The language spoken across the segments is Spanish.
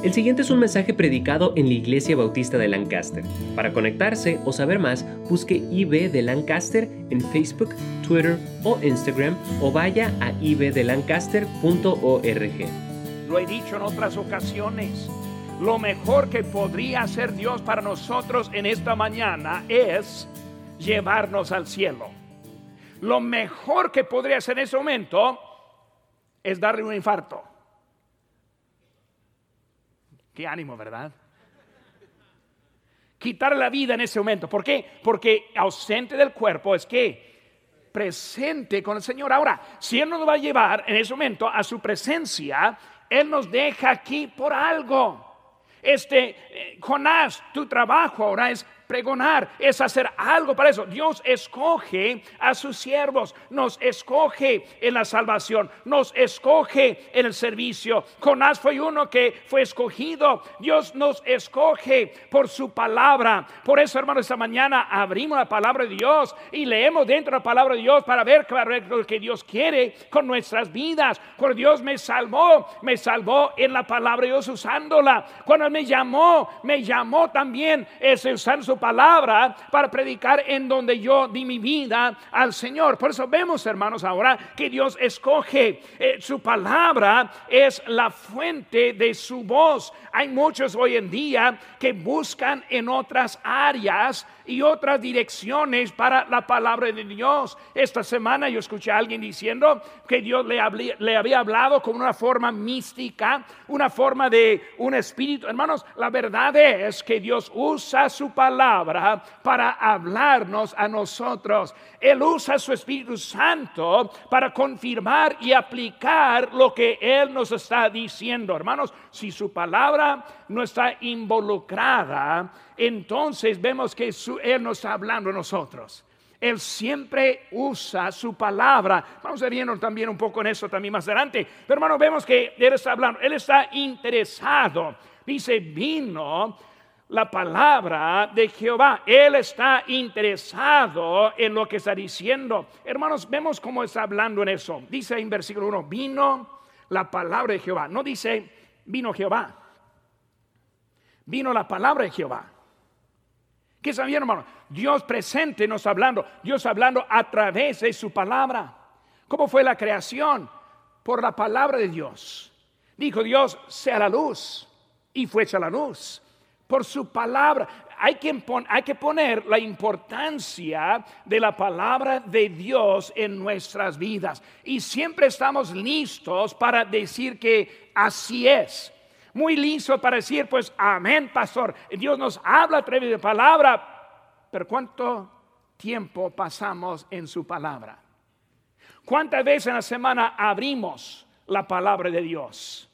El siguiente es un mensaje predicado en la Iglesia Bautista de Lancaster. Para conectarse o saber más, busque IB de Lancaster en Facebook, Twitter o Instagram o vaya a ibdelancaster.org. Lo he dicho en otras ocasiones. Lo mejor que podría hacer Dios para nosotros en esta mañana es llevarnos al cielo. Lo mejor que podría hacer en ese momento es darle un infarto. Qué ánimo, ¿verdad? Quitar la vida en ese momento. ¿Por qué? Porque ausente del cuerpo es que presente con el Señor. Ahora, si Él nos va a llevar en ese momento a su presencia, Él nos deja aquí por algo. Este, eh, Jonás, tu trabajo ahora es pregonar, es hacer algo para eso. Dios escoge a sus siervos, nos escoge en la salvación, nos escoge en el servicio. Jonás fue uno que fue escogido. Dios nos escoge por su palabra. Por eso, hermanos, esta mañana abrimos la palabra de Dios y leemos dentro de la palabra de Dios para ver lo que Dios quiere con nuestras vidas. Cuando Dios me salvó, me salvó en la palabra de Dios usándola. Cuando me llamó, me llamó también es usando su palabra para predicar en donde yo di mi vida al Señor. Por eso vemos, hermanos, ahora que Dios escoge eh, su palabra es la fuente de su voz. Hay muchos hoy en día que buscan en otras áreas y otras direcciones para la palabra de Dios. Esta semana yo escuché a alguien diciendo que Dios le, le había hablado con una forma mística, una forma de un espíritu. Hermanos, la verdad es que Dios usa su palabra para hablarnos a nosotros. Él usa su Espíritu Santo para confirmar y aplicar lo que Él nos está diciendo. Hermanos, si su palabra no está involucrada, entonces vemos que Él nos está hablando a nosotros. Él siempre usa su palabra. Vamos a vernos también un poco en eso también más adelante. Pero hermano, vemos que Él está hablando, Él está interesado. Dice, vino la palabra de Jehová. Él está interesado en lo que está diciendo. Hermanos, vemos cómo está hablando en eso. Dice en versículo 1, vino la palabra de Jehová. No dice, vino Jehová. Vino la palabra de Jehová. ¿Qué hermano? Dios presente nos hablando, Dios hablando a través de su palabra. ¿Cómo fue la creación? Por la palabra de Dios. Dijo Dios, sea la luz, y fue la luz. Por su palabra. Hay que, hay que poner la importancia de la palabra de Dios en nuestras vidas. Y siempre estamos listos para decir que así es muy listo para decir, pues, amén, pastor. Dios nos habla a través de palabra, pero ¿cuánto tiempo pasamos en su palabra? ¿Cuántas veces en la semana abrimos la palabra de Dios?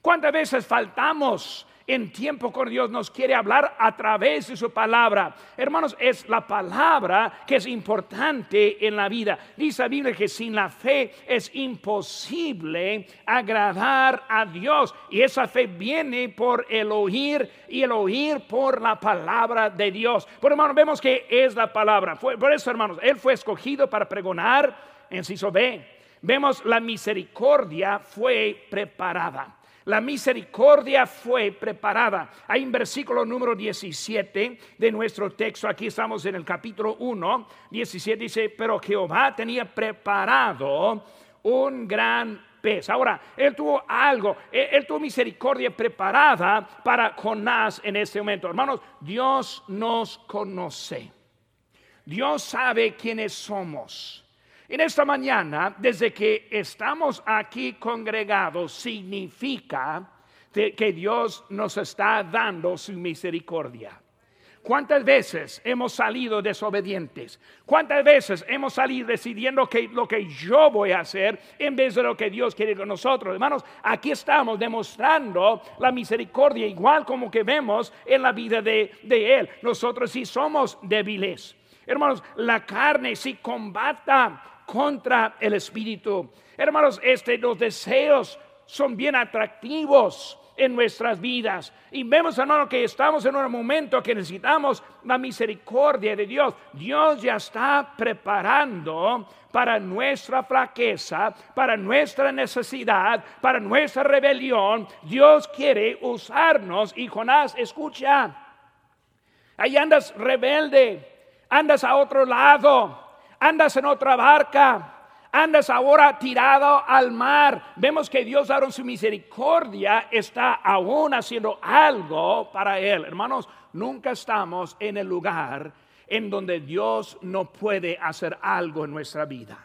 ¿Cuántas veces faltamos en tiempo con Dios nos quiere hablar a través de su palabra. Hermanos, es la palabra que es importante en la vida. Dice la Biblia que sin la fe es imposible agradar a Dios. Y esa fe viene por el oír y el oír por la palabra de Dios. Por hermanos, vemos que es la palabra. por eso, hermanos, Él fue escogido para pregonar en Ciso B. Vemos la misericordia fue preparada. La misericordia fue preparada. Hay un versículo número 17 de nuestro texto. Aquí estamos en el capítulo 1. 17 dice, pero Jehová tenía preparado un gran pez. Ahora, él tuvo algo, él, tuvo misericordia preparada para Jonás en este momento. Hermanos, Dios nos conoce. Dios sabe quiénes somos. En esta mañana, desde que estamos aquí congregados, significa que Dios nos está dando su misericordia. ¿Cuántas veces hemos salido desobedientes? ¿Cuántas veces hemos salido decidiendo que lo que yo voy a hacer en vez de lo que Dios quiere con nosotros? Hermanos, aquí estamos demostrando la misericordia, igual como que vemos en la vida de, de Él. Nosotros sí somos débiles. Hermanos, la carne sí combata contra el espíritu. Hermanos, este, los deseos son bien atractivos. en nuestras vidas. Y vemos, hermano, que estamos en un momento que necesitamos la misericordia de Dios. Dios ya está preparando para nuestra flaqueza, para nuestra necesidad, para nuestra rebelión. Dios quiere usarnos. Y Jonás, escucha, ahí andas rebelde, andas a otro lado, andas en otra barca andas ahora tirado al mar. Vemos que Dios, dado su misericordia, está aún haciendo algo para él. Hermanos, nunca estamos en el lugar en donde Dios no puede hacer algo en nuestra vida.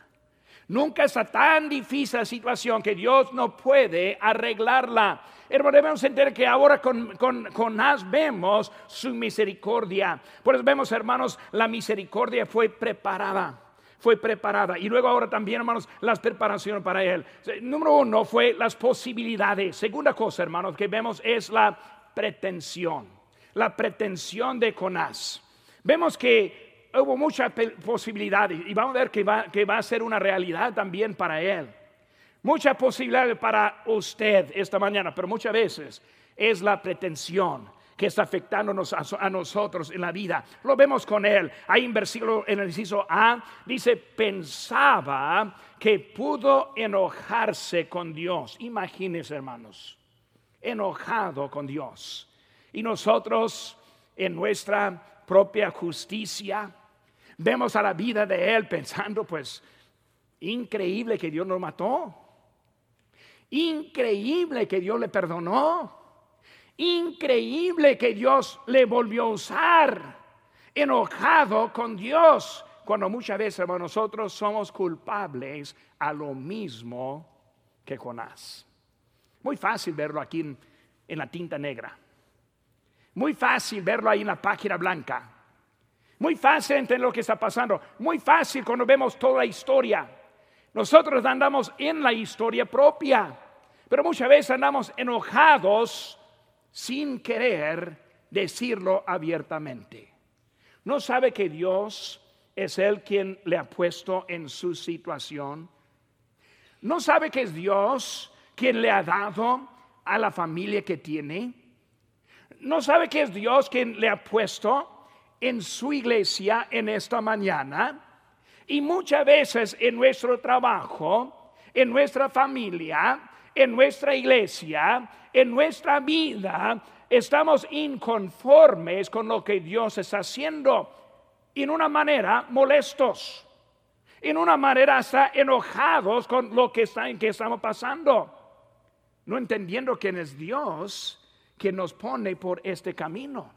Nunca está tan difícil la situación que Dios no puede arreglarla. Hermanos, debemos entender que ahora con, con, con Nas vemos su misericordia. Por eso vemos, hermanos, la misericordia fue preparada fue preparada. Y luego ahora también, hermanos, las preparaciones para él. Número uno fue las posibilidades. Segunda cosa, hermanos, que vemos es la pretensión. La pretensión de Jonás. Vemos que hubo muchas posibilidades y vamos a ver que va, que va a ser una realidad también para él. Muchas posibilidades para usted esta mañana, pero muchas veces es la pretensión que está afectándonos a, nosotros en la vida. Lo vemos con él. Ahí en versículo, en el inciso A, dice, pensaba que pudo enojarse con Dios. Imagínense, hermanos, enojado con Dios. Y nosotros, en nuestra propia justicia, vemos a la vida de él pensando, pues, increíble que Dios nos mató. Increíble que Dios le perdonó. Increíble que Dios le volvió a usar, enojado con Dios, cuando muchas veces nosotros somos culpables a lo mismo que Jonás. Muy fácil verlo aquí en, la tinta negra. Muy fácil verlo ahí en la página blanca. Muy fácil entender lo que está pasando. Muy fácil cuando vemos toda la historia. Nosotros andamos en la historia propia, pero muchas veces andamos enojados sin querer decirlo abiertamente. ¿No sabe que Dios es el quien le ha puesto en su situación? ¿No sabe que es Dios quien le ha dado a la familia que tiene? ¿No sabe que es Dios quien le ha puesto en su iglesia en esta mañana? Y muchas veces en nuestro trabajo, en nuestra familia, en nuestra iglesia, en nuestra vida, estamos inconformes con lo que Dios está haciendo. En una manera molestos. En una manera hasta enojados con lo que, está, en que estamos pasando. No entendiendo quién es Dios que nos pone por este camino.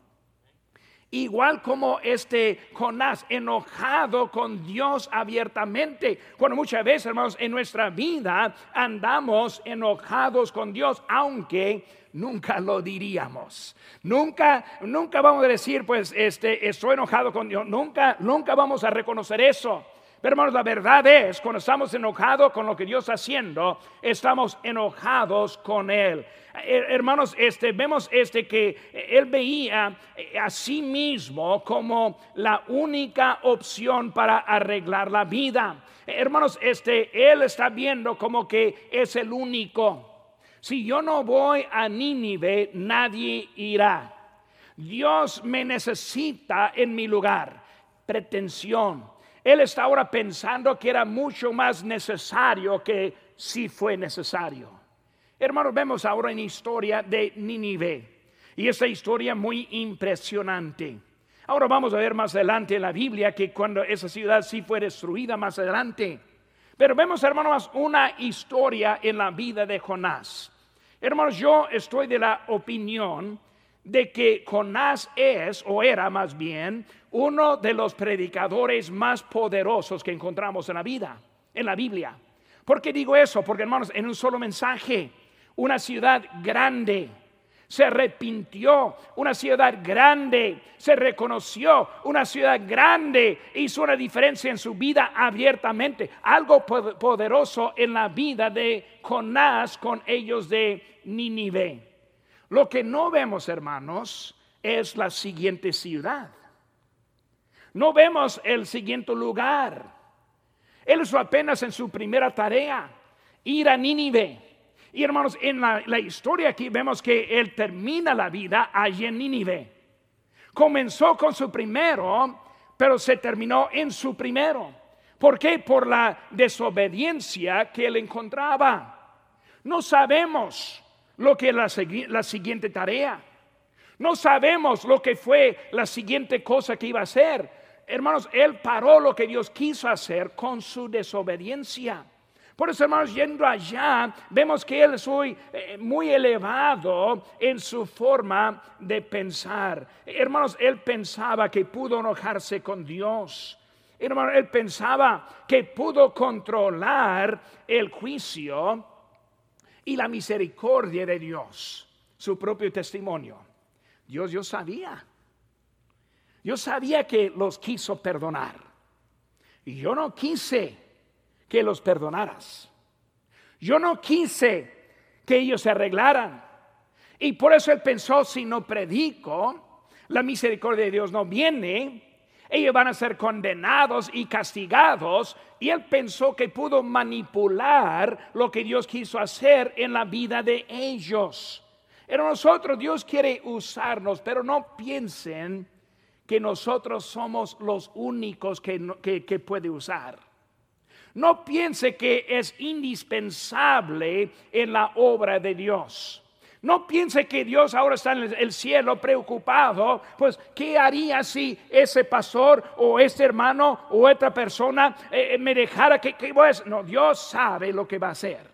Igual como este Jonás, enojado con Dios abiertamente. Cuando muchas veces, hermanos, en nuestra vida andamos enojados con Dios, aunque nunca lo diríamos. Nunca, nunca vamos a decir, pues, este, estoy enojado con Dios. Nunca, nunca vamos a reconocer eso. Pero hermanos, la verdad es, cuando estamos enojados con lo que Dios está haciendo, estamos enojados con Él. Eh, hermanos, este, vemos este que Él veía eh, a sí mismo como la única opción para arreglar la vida. Hermanos, este, Él está viendo como que es el único. Si yo no voy a Nínive, nadie irá. Dios me necesita en mi lugar. Pretensión él está ahora pensando que era mucho más necesario que si fue necesario. Hermanos, vemos ahora en historia de Nínive. Y esa historia muy impresionante. Ahora vamos a ver más adelante en la Biblia que cuando esa ciudad sí fue destruida más adelante. Pero vemos, hermanos, una historia en la vida de Jonás. Hermanos, yo estoy de la opinión de que Jonás es, o era más bien, uno de los predicadores más poderosos que encontramos en la vida, en la Biblia. ¿Por qué digo eso? Porque hermanos, en un solo mensaje, una ciudad grande se arrepintió, una ciudad grande se reconoció, una ciudad grande hizo una diferencia en su vida abiertamente, algo poderoso en la vida de Jonás con ellos de Nínive. Lo que no vemos, hermanos, es la siguiente ciudad. No vemos el siguiente lugar. Él es apenas en su primera tarea, ir a Nínive. Y hermanos, en la, historia aquí vemos que él termina la vida allí en Nínive. Comenzó con su primero, pero se terminó en su primero. ¿Por qué? Por la desobediencia que él encontraba. No sabemos lo que la, la siguiente tarea. No sabemos lo que fue la siguiente cosa que iba a hacer. Hermanos, él paró lo que Dios quiso hacer con su desobediencia. Por eso, hermanos, yendo allá, vemos que él es muy, eh, elevado en su forma de pensar. Hermanos, él pensaba que pudo enojarse con Dios. Hermano, él pensaba que pudo controlar el juicio y la misericordia de Dios, su propio testimonio. Dios, yo sabía. Yo sabía que los quiso perdonar. Y yo no quise que los perdonaras. Yo no quise que ellos se arreglaran. Y por eso él pensó, si no predico, la misericordia de Dios no viene, ellos van a ser condenados y castigados. Y él pensó que pudo manipular lo que Dios quiso hacer en la vida de ellos. En nosotros Dios quiere usarnos, pero no piensen que nosotros somos los únicos que, que, puede usar. No piense que es indispensable en la obra de Dios. No piense que Dios ahora está en el cielo preocupado, pues ¿qué haría si ese pastor o este hermano o otra persona eh, me dejara que, que pues, no, Dios sabe lo que va a hacer.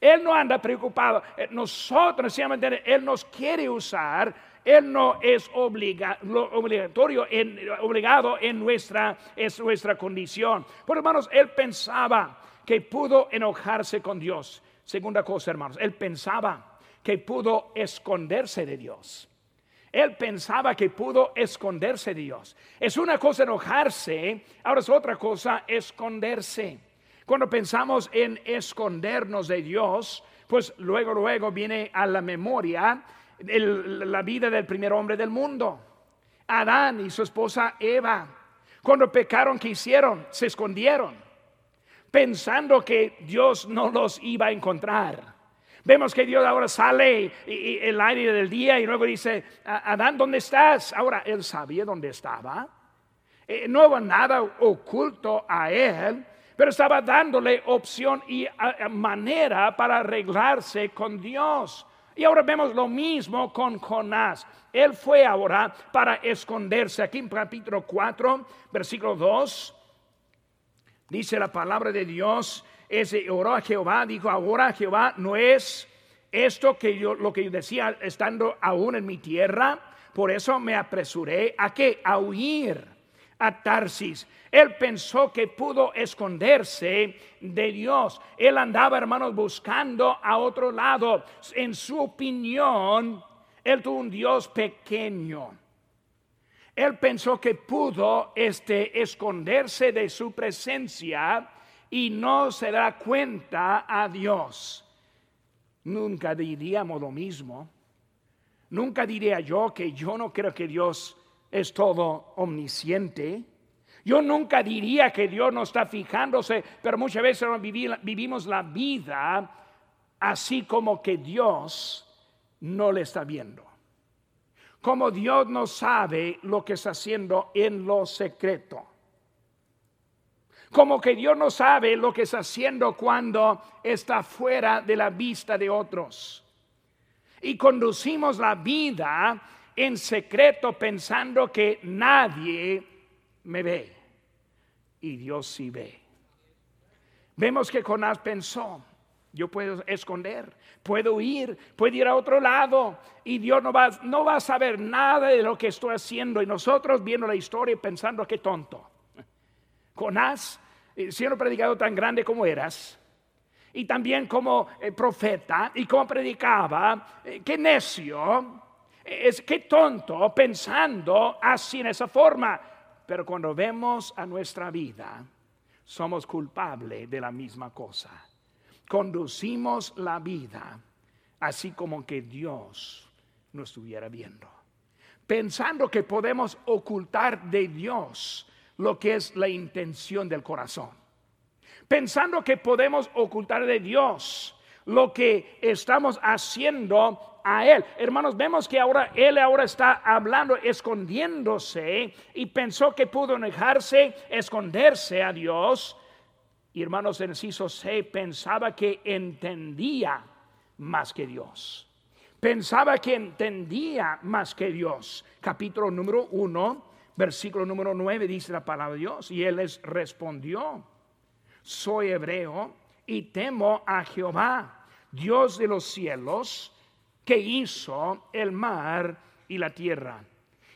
Él no anda preocupado. Eh, nosotros, Él nos quiere usar. Él no es obligatorio, en, obligado en nuestra, nuestra condición. Por hermanos, Él pensaba que pudo enojarse con Dios. Segunda cosa, hermanos, Él pensaba que pudo esconderse de Dios. Él pensaba que pudo esconderse de Dios. Es una cosa enojarse, ahora es otra cosa esconderse. Cuando pensamos en escondernos de Dios, pues luego, luego viene a la memoria la vida del primer hombre del mundo, Adán y su esposa Eva. Cuando pecaron, ¿qué hicieron? Se escondieron, pensando que Dios no los iba a encontrar. Vemos que Dios ahora sale el aire del día y luego dice, Adán, ¿dónde estás? Ahora él sabía dónde estaba. Eh, no hubo nada oculto a él pero estaba dándole opción y manera para arreglarse con Dios. Y ahora vemos lo mismo con Jonás. Él fue ahora para esconderse. Aquí en capítulo 4, versículo 2, dice la palabra de Dios, ese oró a Jehová, dijo, ahora Jehová no es esto que yo, lo que yo decía estando aún en mi tierra, por eso me apresuré a que a huir a Tarsis. Él pensó que pudo esconderse de Dios. Él andaba, hermanos, buscando a otro lado. En su opinión, él tuvo un Dios pequeño. Él pensó que pudo este, esconderse de su presencia y no se da cuenta a Dios. Nunca diríamos lo mismo. Nunca diría yo que yo no creo que Dios es todo omnisciente. Yo nunca diría que Dios no está fijándose, pero muchas veces vivimos la vida así como que Dios no le está viendo. Como Dios no sabe lo que está haciendo en lo secreto. Como que Dios no sabe lo que está haciendo cuando está fuera de la vista de otros. Y conducimos la vida en secreto pensando que nadie me ve. Y Dios sí ve. Vemos que Jonás pensó, yo puedo esconder, puedo ir, puedo ir a otro lado y Dios no va, no va a saber nada de lo que estoy haciendo. Y nosotros viendo la historia pensando que tonto. Jonás, eh, siendo predicado tan grande como eras, y también como eh, profeta y como predicaba, eh, qué necio, es que tonto pensando así en esa forma. Pero cuando vemos a nuestra vida, somos culpables de la misma cosa. Conducimos la vida así como que Dios nos estuviera viendo. Pensando que podemos ocultar de Dios lo que es la intención del corazón. Pensando que podemos ocultar de Dios lo que estamos haciendo a él. Hermanos, vemos que ahora él ahora está hablando, escondiéndose y pensó que pudo dejarse esconderse a Dios. Y hermanos, en inciso C pensaba que entendía más que Dios. Pensaba que entendía más que Dios. Capítulo número 1, versículo número 9 dice la palabra de Dios. Y él les respondió, soy hebreo y temo a Jehová, Dios de los cielos, que hizo el mar y la tierra.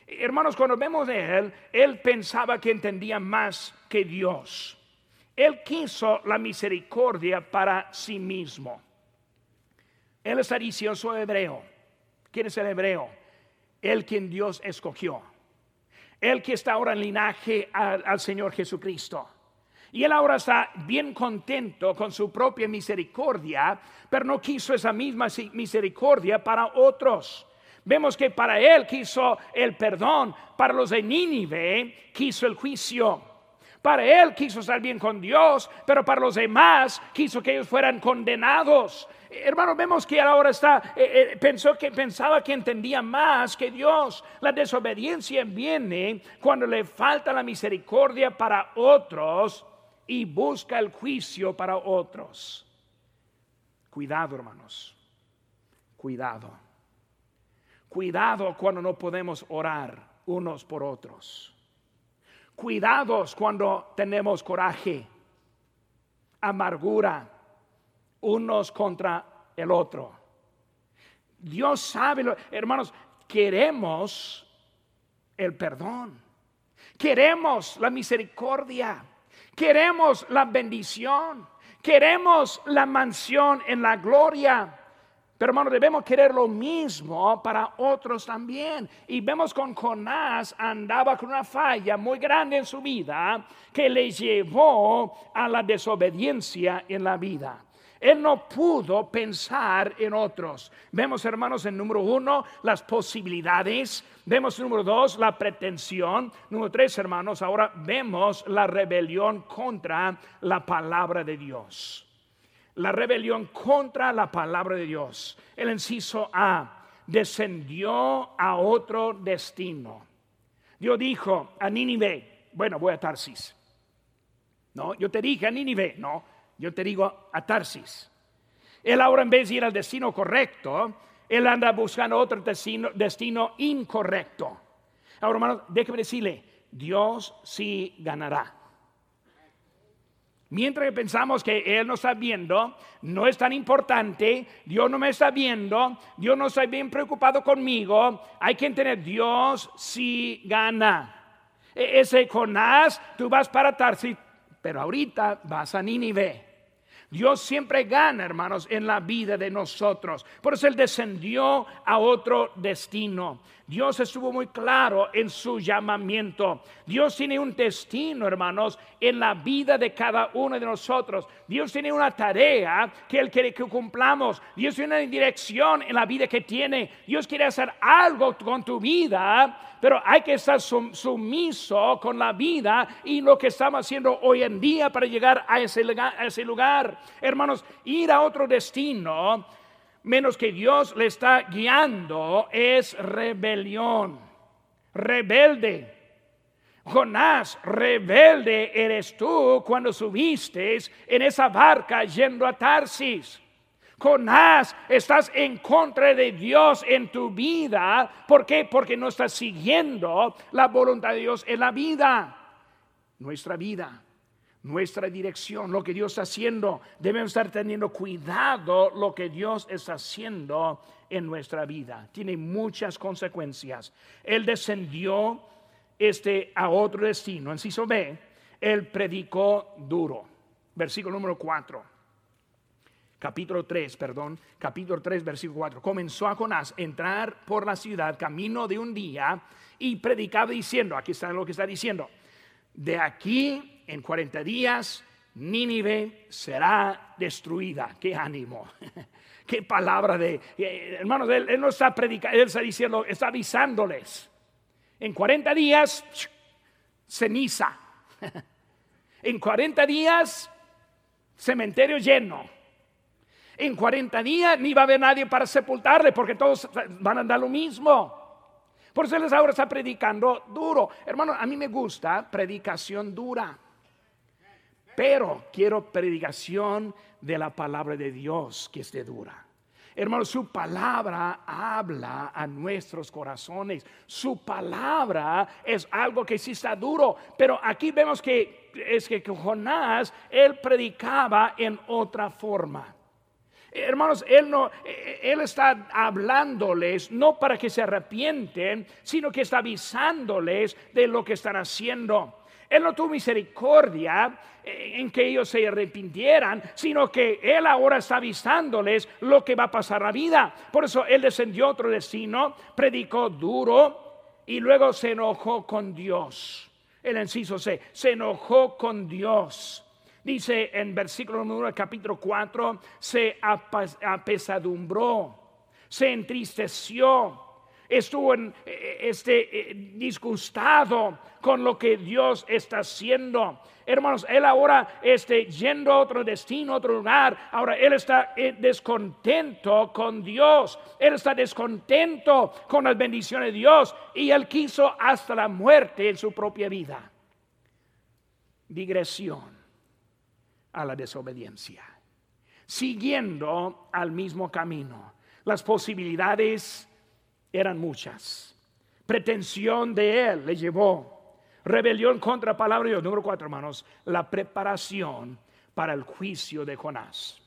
Hermanos, cuando vemos de él, él pensaba que entendía más que Dios. Él quiso la misericordia para sí mismo. Él está diciendo, soy hebreo. ¿Quién es el hebreo? El quien Dios escogió. El que está ahora en linaje al, Señor Jesucristo. Y él ahora está bien contento con su propia misericordia, pero no quiso esa misma misericordia para otros. Vemos que para él quiso el perdón, para los de Nínive quiso el juicio. Para él quiso estar bien con Dios, pero para los demás quiso que ellos fueran condenados. Hermano, vemos que ahora está, eh, eh, pensó que pensaba que entendía más que Dios. La desobediencia viene cuando le falta la misericordia para otros y busca el juicio para otros. Cuidado, hermanos. Cuidado. Cuidado cuando no podemos orar unos por otros. Cuidados cuando tenemos coraje, amargura, unos contra el otro. Dios sabe, hermanos, queremos el perdón, queremos la misericordia, queremos la bendición, queremos la mansión en la gloria. Pero hermano, debemos querer lo mismo para otros también. Y vemos con Jonás andaba con una falla muy grande en su vida que le llevó a la desobediencia en la vida. Él no pudo pensar en otros. Vemos, hermanos, en número uno, las posibilidades. Vemos, número dos, la pretensión. Número tres, hermanos, ahora vemos la rebelión contra la palabra de Dios la rebelión contra la palabra de Dios. El inciso A descendió a otro destino. Dios dijo a Nínive, bueno, voy a Tarsis. No, yo te dije a Nínive, no, yo te digo a Tarsis. Él ahora en vez de ir al destino correcto, él anda buscando otro destino, destino incorrecto. Ahora, hermano, déjeme decirle, Dios sí ganará. Mientras pensamos que Él no está viendo, no es tan importante, Dios no me está viendo, Dios no está bien preocupado conmigo, hay que entender, Dios sí gana. E-, ese Jonás, tú vas para Tarsis, pero ahorita vas a Nínive. Dios siempre gana, hermanos, en la vida de nosotros. Por eso Él descendió a otro destino. Dios estuvo muy claro en su llamamiento. Dios tiene un destino, hermanos, en la vida de cada uno de nosotros. Dios tiene una tarea que Él quiere que cumplamos. Dios tiene una dirección en la vida que tiene. Dios quiere hacer algo con tu vida pero hay que estar sumiso con la vida y lo que estamos haciendo hoy en día para llegar a ese, lugar. Hermanos, ir a otro destino, menos que Dios le está guiando, es rebelión. Rebelde. Jonás, rebelde eres tú cuando subiste en esa barca yendo a Tarsis. Jonás, estás en contra de Dios en tu vida. ¿Por qué? Porque no estás siguiendo la voluntad de Dios en la vida. Nuestra vida, nuestra dirección, lo que Dios está haciendo. Debemos estar teniendo cuidado lo que Dios está haciendo en nuestra vida. Tiene muchas consecuencias. Él descendió este, a otro destino. En Ciso él predicó duro. Versículo número 4 capítulo 3, perdón, capítulo 3, versículo 4. Comenzó a Jonás entrar por la ciudad camino de un día y predicaba diciendo, aquí está lo que está diciendo, de aquí en 40 días Nínive será destruida. Qué ánimo. Qué palabra de eh, hermanos, él, no está predicando, él está diciendo, está avisándoles. En 40 días ceniza. En 40 días cementerio lleno. En 40 días ni va a haber nadie para sepultarle porque todos van a dar lo mismo. Por eso les ahora está predicando duro. Hermano, a mí me gusta predicación dura. Pero quiero predicación de la palabra de Dios que esté dura. Hermano, su palabra habla a nuestros corazones. Su palabra es algo que sí está duro. Pero aquí vemos que es que Jonás, él predicaba en otra forma. Hermanos, él no, él está hablándoles no para que se arrepienten, sino que está avisándoles de lo que están haciendo. Él no tuvo misericordia eh, en que ellos se arrepintieran, sino que Él ahora está avisándoles lo que va a pasar la vida. Por eso Él descendió a otro destino, predicó duro y luego se enojó con Dios. El inciso se enojó con Dios. Dice en versículo número 1 capítulo 4, se apesadumbró, se entristeció estuvo en, eh, este, eh, disgustado con lo que Dios está haciendo. Hermanos, él ahora este, yendo a otro destino, otro lugar, ahora él está eh, descontento con Dios, él está descontento con las bendiciones de Dios y él quiso hasta la muerte en su propia vida. Digresión a la desobediencia, siguiendo al mismo camino. Las posibilidades eran muchas. Pretensión de él le llevó. Rebelión contra palabra de Dios. Número cuatro, hermanos. La preparación para el juicio de Jonás.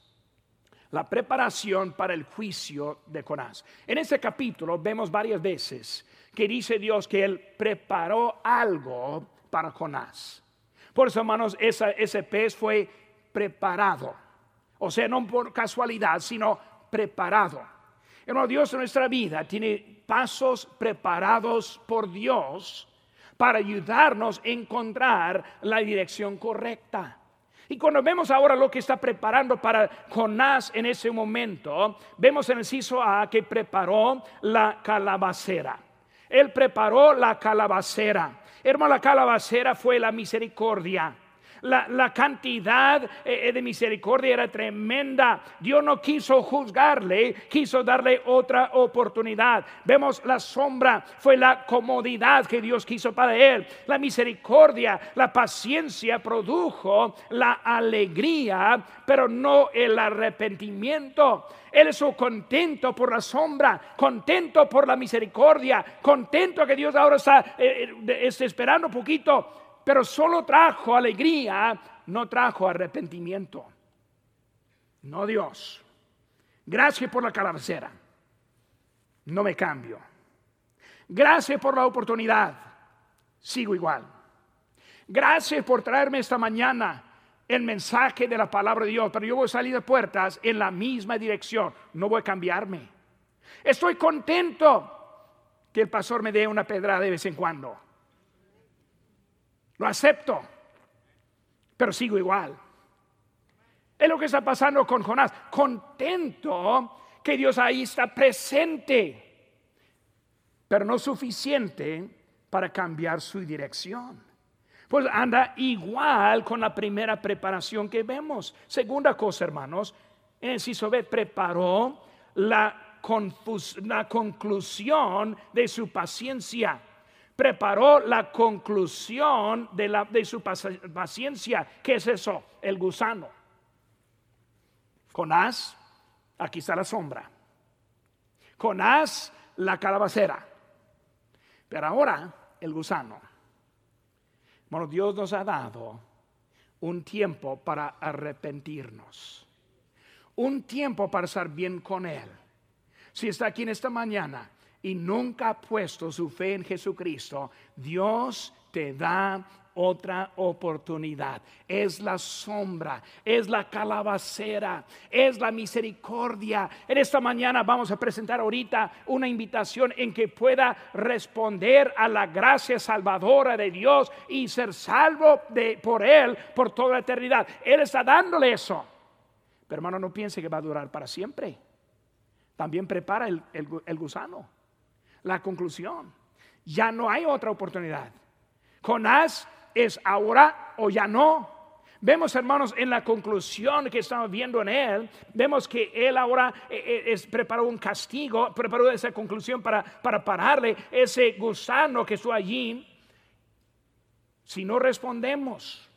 La preparación para el juicio de Jonás. En este capítulo vemos varias veces que dice Dios que él preparó algo para Jonás. Por eso, hermanos, ese pez fue preparado. O sea, no por casualidad, sino preparado. Hermano, Dios en nuestra vida tiene pasos preparados por Dios para ayudarnos a encontrar la dirección correcta. Y cuando vemos ahora lo que está preparando para Jonás en ese momento, vemos en el ciso A que preparó la calabacera. Él preparó la calabacera. Hermano, la calabacera fue la misericordia. La, cantidad eh, eh, de misericordia era tremenda. Dios no quiso juzgarle, quiso darle otra oportunidad. Vemos la sombra, fue la comodidad que Dios quiso para él. La misericordia, la paciencia produjo la alegría, pero no el arrepentimiento. Él es contento por la sombra, contento por la misericordia, contento que Dios ahora está, eh, está esperando un poquito pero solo trajo alegría, no trajo arrepentimiento. No Dios. Gracias por la calabacera. No me cambio. Gracias por la oportunidad. Sigo igual. Gracias por traerme esta mañana el mensaje de la palabra de Dios, pero yo voy a salir de puertas en la misma dirección. No voy a cambiarme. Estoy contento que el pastor me dé una pedrada de vez en cuando. Lo acepto, pero sigo igual. Es lo que está pasando con Jonás. Contento que Dios ahí está presente, pero no suficiente para cambiar su dirección. Pues anda igual con la primera preparación que vemos. Segunda cosa, hermanos, en el Ciso preparó la, la conclusión de su paciencia preparó la conclusión de, la, de su paciencia. ¿Qué es eso? El gusano. Jonás, aquí está la sombra. Jonás, la calabacera. Pero ahora, el gusano. Bueno, Dios nos ha dado un tiempo para arrepentirnos. Un tiempo para estar bien con Él. Si está aquí en esta mañana y nunca ha puesto su fe en Jesucristo, Dios te da otra oportunidad. Es la sombra, es la calabacera, es la misericordia. En esta mañana vamos a presentar ahorita una invitación en que pueda responder a la gracia salvadora de Dios y ser salvo de, por Él por toda la eternidad. Él está dándole eso. Pero hermano, no piense que va a durar para siempre. También prepara el gusano la conclusión. Ya no hay otra oportunidad. Jonás es ahora o ya no. Vemos, hermanos, en la conclusión que estamos viendo en él, vemos que él ahora eh, eh, preparó un castigo, preparó esa conclusión para, para pararle ese gusano que estuvo allí. Si no respondemos,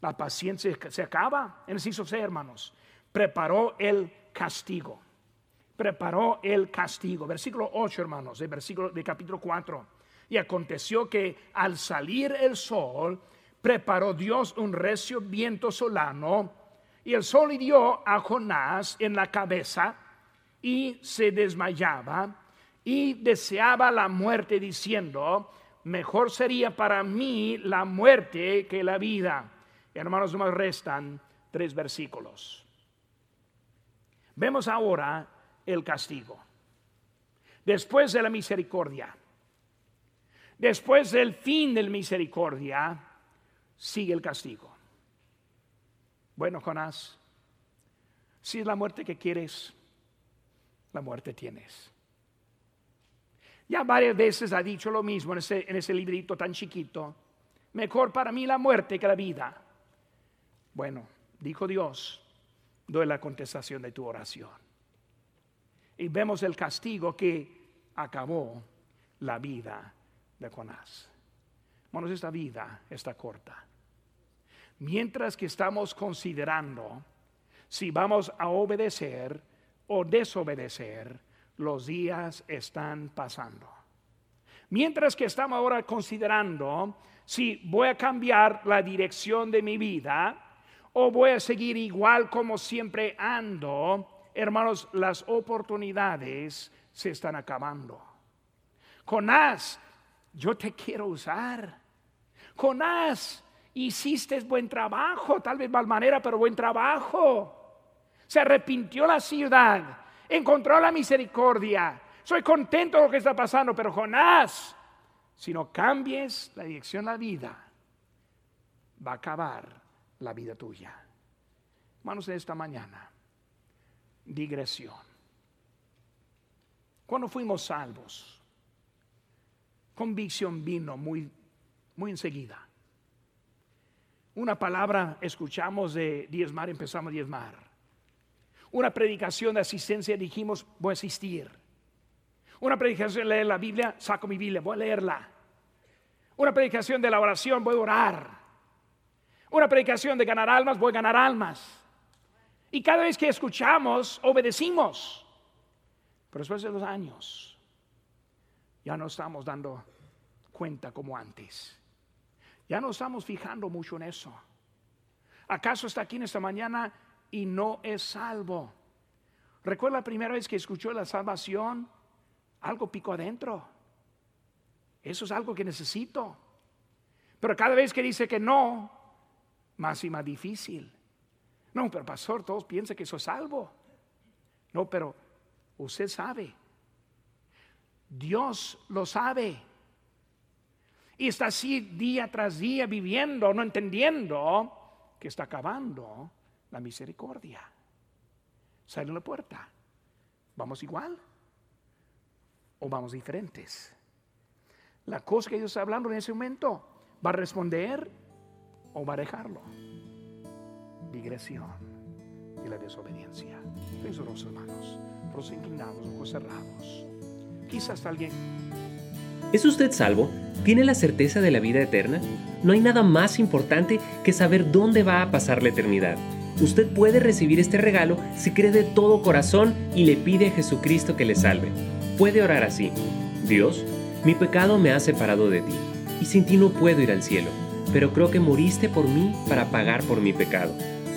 la paciencia se acaba. En el C, hermanos, preparó el castigo. Preparó el castigo. Versículo 8, hermanos, de versículo de capítulo 4. Y aconteció que al salir el sol, preparó Dios un recio viento solano y el sol hirió a Jonás en la cabeza y se desmayaba y deseaba la muerte diciendo, mejor sería para mí la muerte que la vida. Hermanos, nos restan tres versículos. Vemos ahora el castigo. Después de la misericordia, después del fin del misericordia, sigue el castigo. Bueno, Jonás, si es la muerte que quieres, la muerte tienes. Ya varias veces ha dicho lo mismo en ese, en ese librito tan chiquito. Mejor para mí la muerte que la vida. Bueno, dijo Dios, doy la contestación de tu oración. Y vemos el castigo que acabó la vida de Jonás. Bueno, esta vida está corta mientras que estamos considerando si vamos a obedecer o desobedecer, los días están pasando. Mientras que estamos ahora considerando si voy a cambiar la dirección de mi vida o voy a seguir igual como siempre ando, hermanos, las oportunidades se están acabando. Conás, yo te quiero usar. Conás, hiciste buen trabajo, tal vez mal manera, pero buen trabajo. Se arrepintió la ciudad, encontró la misericordia. Soy contento de lo que está pasando, pero Jonás, si no cambies la dirección de la vida, va a acabar la vida tuya. Hermanos, de esta mañana, digresión. Cuando fuimos salvos, convicción vino muy, muy enseguida. Una palabra escuchamos de diezmar, empezamos a diezmar. Una predicación de asistencia dijimos, voy a asistir. Una predicación de leer la Biblia, saco mi Biblia, voy a leerla. Una predicación de la oración, voy a orar. Una predicación de ganar almas, voy a ganar almas. Y cada vez que escuchamos, obedecimos. Pero después de los años, ya no estamos dando cuenta como antes. Ya no estamos fijando mucho en eso. ¿Acaso está aquí en esta mañana y no es salvo? ¿Recuerda la primera vez que escuchó la salvación? Algo picó adentro. Eso es algo que necesito. Pero cada vez que dice que no, más y más difícil. No, pero pastor, todos piensan que eso es salvo. No, pero usted sabe. Dios lo sabe y está así día tras día viviendo, no entendiendo que está acabando la misericordia. Sale la puerta. ¿Vamos igual? ¿O vamos diferentes? La cosa que Dios está hablando en ese momento, ¿va a responder o va a dejarlo? Digresión y la desobediencia. Tesoros hermanos, los inclinados, ojos cerrados. Quizás alguien ¿Es usted salvo? ¿Tiene la certeza de la vida eterna? No hay nada más importante que saber dónde va a pasar la eternidad. Usted puede recibir este regalo si cree de todo corazón y le pide a Jesucristo que le salve. Puede orar así. Dios, mi pecado me ha separado de ti, y sin ti no puedo ir al cielo, pero creo que moriste por mí para pagar por mi pecado.